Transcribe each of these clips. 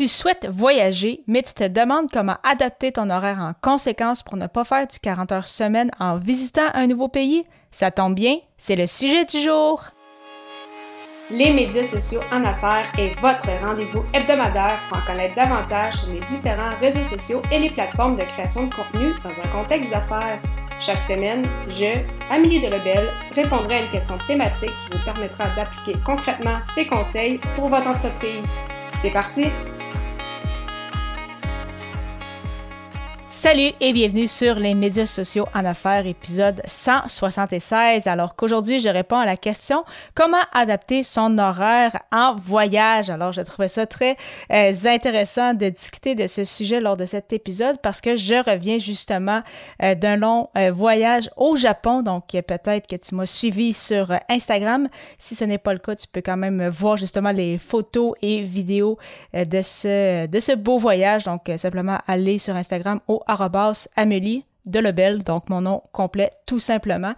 Tu souhaites voyager, mais tu te demandes comment adapter ton horaire en conséquence pour ne pas faire du 40 heures semaine en visitant un nouveau pays? Ça tombe bien, c'est le sujet du jour. Les médias sociaux en affaires est votre rendez-vous hebdomadaire pour en connaître davantage sur les différents réseaux sociaux et les plateformes de création de contenu dans un contexte d'affaires. Chaque semaine, je, Amélie Delebel, répondrai à une question thématique qui vous permettra d'appliquer concrètement ces conseils pour votre entreprise. C'est parti! Salut et bienvenue sur les médias sociaux en affaires, épisode 176. Alors qu'aujourd'hui, je réponds à la question comment adapter son horaire en voyage? Alors, je trouvais ça très euh, intéressant de discuter de ce sujet lors de cet épisode parce que je reviens justement euh, d'un long euh, voyage au Japon. Donc, peut-être que tu m'as suivi sur Instagram. Si ce n'est pas le cas, tu peux quand même voir justement les photos et vidéos de ce, de ce beau voyage. Donc, simplement aller sur Instagram au Amélie de Lebel, donc mon nom complet tout simplement.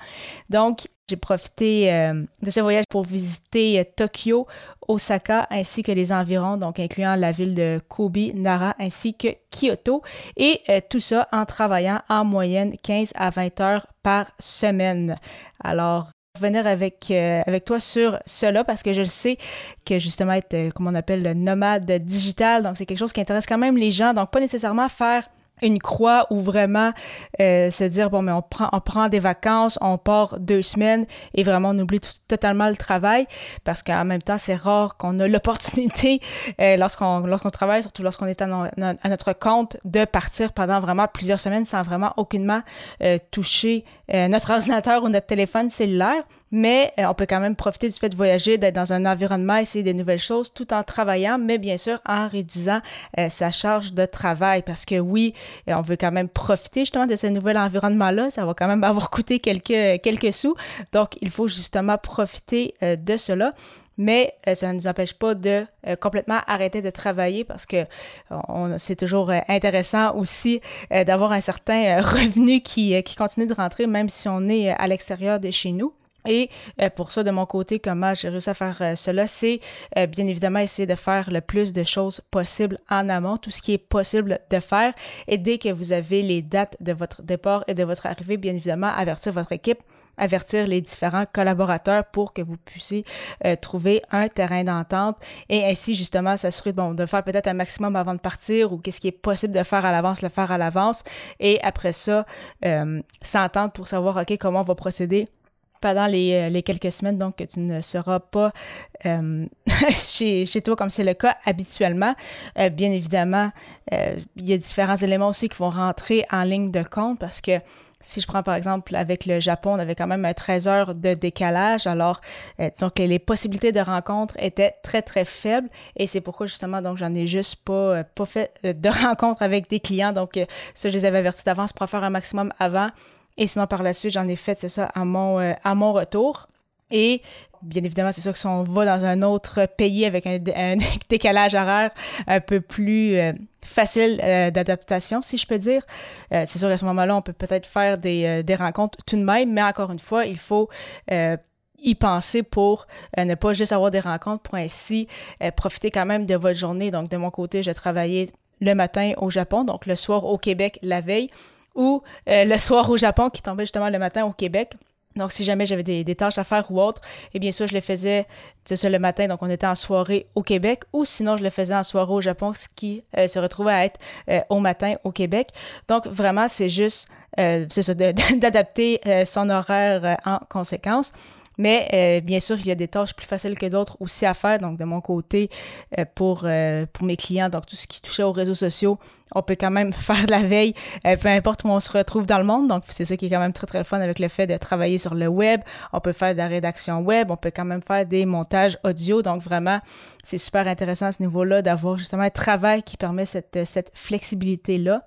Donc, j'ai profité euh, de ce voyage pour visiter euh, Tokyo, Osaka ainsi que les environs, donc incluant la ville de Kobe, Nara ainsi que Kyoto. Et euh, tout ça en travaillant en moyenne 15 à 20 heures par semaine. Alors, revenir avec, avec toi sur cela parce que je le sais que justement être, comme on appelle, le nomade digital, donc c'est quelque chose qui intéresse quand même les gens, donc pas nécessairement faire une croix ou vraiment euh, se dire bon mais on prend on prend des vacances on part deux semaines et vraiment on oublie totalement le travail. Parce qu'en même temps c'est rare qu'on a l'opportunité euh, lorsqu'on lorsqu'on travaille surtout lorsqu'on est à, notre compte de partir pendant vraiment plusieurs semaines sans vraiment aucunement euh, toucher notre ordinateur ou notre téléphone cellulaire mais euh, on peut quand même profiter du fait de voyager, d'être dans un environnement, essayer des nouvelles choses tout en travaillant, mais bien sûr en réduisant euh, sa charge de travail. Parce que oui, euh, on veut quand même profiter justement de ce nouvel environnement-là, ça va quand même avoir coûté quelques, quelques sous, donc il faut justement profiter de cela. Mais ça ne nous empêche pas de complètement arrêter de travailler parce que c'est toujours intéressant aussi d'avoir un certain revenu qui, qui continue de rentrer même si on est à l'extérieur de chez nous. Et euh, pour ça, de mon côté, comment j'ai réussi à faire euh, cela, c'est euh, bien évidemment essayer de faire le plus de choses possibles en amont, tout ce qui est possible de faire. Et dès que vous avez les dates de votre départ et de votre arrivée, bien évidemment, avertir votre équipe avertir les différents collaborateurs pour que vous puissiez trouver un terrain d'entente et ainsi justement s'assurer bon, de faire peut-être un maximum avant de partir ou qu'est-ce qui est possible de faire à l'avance, le faire à l'avance et après ça s'entendre pour savoir ok comment on va procéder pendant les, euh, les, quelques semaines, donc que tu ne seras pas euh, chez, chez, toi comme c'est le cas habituellement. Euh, bien évidemment, il y a différents éléments aussi qui vont rentrer en ligne de compte parce que si je prends par exemple avec le Japon, on avait quand même 13 heures de décalage, alors disons que les possibilités de rencontre étaient très très faibles et c'est pourquoi justement donc j'en ai juste pas pas fait de rencontre avec des clients. Donc ça je les avais avertis d'avance pour faire un maximum avant et sinon, par la suite, j'en ai fait, c'est ça, à mon, euh, à mon retour. Et bien évidemment, c'est sûr que si on va dans un autre pays avec un, décalage horaire un peu plus euh, facile euh, d'adaptation, si je peux dire, c'est sûr qu'à ce moment-là, on peut peut-être faire des, des, rencontres tout de même, mais encore une fois, il faut y penser pour ne pas juste avoir des rencontres, pour ainsi profiter quand même de votre journée. Donc, de mon côté, je travaillais le matin au Japon, donc le soir au Québec la veille ou euh, le soir au Japon qui tombait justement le matin au Québec. Donc, si jamais j'avais des, tâches à faire ou autre, eh bien sûr, je le faisais ça, le matin, donc on était en soirée au Québec, ou sinon, je le faisais en soirée au Japon, ce qui euh, se retrouvait à être euh, au matin au Québec. Donc, vraiment, c'est juste c'est ça, d'adapter son horaire en conséquence. Mais euh, bien sûr, il y a des tâches plus faciles que d'autres aussi à faire. Donc, de mon côté, euh, pour, euh, pour mes clients, donc tout ce qui touchait aux réseaux sociaux, on peut quand même faire de la veille, peu importe où on se retrouve dans le monde. Donc, c'est ça qui est quand même très, très fun avec le fait de travailler sur le web. On peut faire de la rédaction web, on peut quand même faire des montages audio. Donc, vraiment, c'est super intéressant à ce niveau-là d'avoir justement un travail qui permet cette, cette flexibilité-là.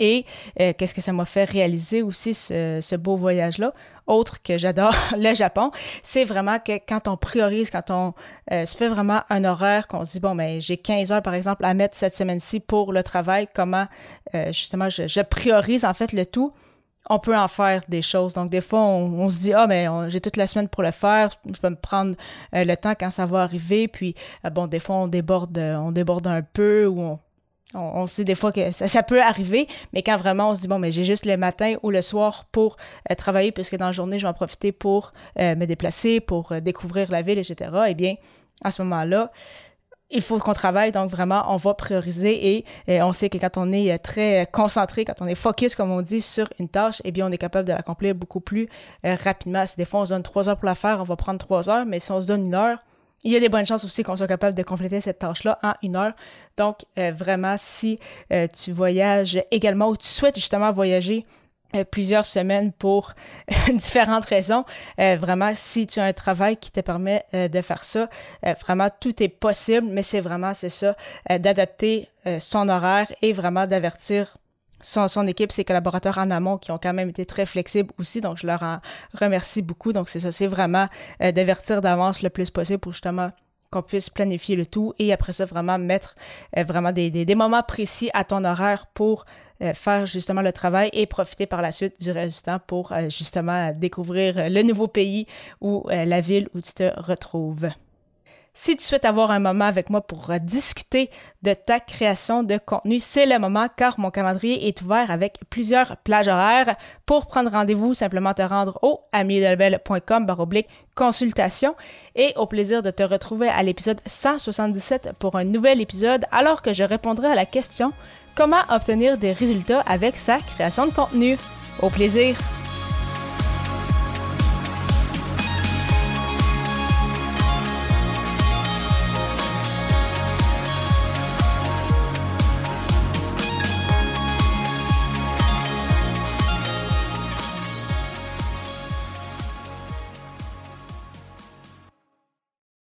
Et euh, qu'est-ce que ça m'a fait réaliser aussi ce, beau voyage-là, autre que j'adore le Japon, c'est vraiment que quand on priorise, quand on euh, se fait vraiment un horaire, qu'on se dit, bon, mais ben, j'ai 15 heures, par exemple, à mettre cette semaine-ci pour le travail, comment euh, justement je, priorise en fait le tout, on peut en faire des choses. Donc, des fois, on, se dit, ah, mais j'ai toute la semaine pour le faire, je vais me prendre euh, le temps quand ça va arriver. Puis, euh, bon, des fois, on déborde, on déborde un peu ou on, on, sait des fois que ça, peut arriver, mais quand vraiment on se dit, bon, mais j'ai juste le matin ou le soir pour travailler, puisque dans la journée, je vais en profiter pour me déplacer, pour découvrir la ville, etc., eh bien, à ce moment-là, il faut qu'on travaille, donc vraiment, on va prioriser et, on sait que quand on est euh, très concentré, quand on est focus, comme on dit, sur une tâche, eh bien, on est capable de l'accomplir beaucoup plus euh, rapidement. Si des fois, on se donne trois heures pour la faire, on va prendre trois heures, mais si on se donne une heure, il y a des bonnes chances aussi qu'on soit capable de compléter cette tâche-là en une heure. Donc, euh, vraiment, si tu voyages également ou tu souhaites justement voyager euh, plusieurs semaines pour différentes raisons. Euh, vraiment, si tu as un travail qui te permet euh, de faire ça, vraiment tout est possible, mais c'est vraiment, c'est ça, d'adapter son horaire et vraiment d'avertir son, équipe, ses collaborateurs en amont qui ont quand même été très flexibles aussi. Donc, je leur en remercie beaucoup. Donc, c'est ça, c'est vraiment d'avertir d'avance le plus possible pour justement qu'on puisse planifier le tout et après ça, vraiment mettre vraiment des, des, moments précis à ton horaire pour euh, faire justement le travail et profiter par la suite du reste du temps pour euh, justement découvrir le nouveau pays ou euh, la ville où tu te retrouves. Si tu souhaites avoir un moment avec moi pour discuter de ta création de contenu, c'est le moment car mon calendrier est ouvert avec plusieurs plages horaires. Pour prendre rendez-vous, simplement te rendre au amiedelbel.com baroblique consultation et au plaisir de te retrouver à l'épisode 177 pour un nouvel épisode alors que je répondrai à la question Comment obtenir des résultats avec sa création de contenu? Au plaisir!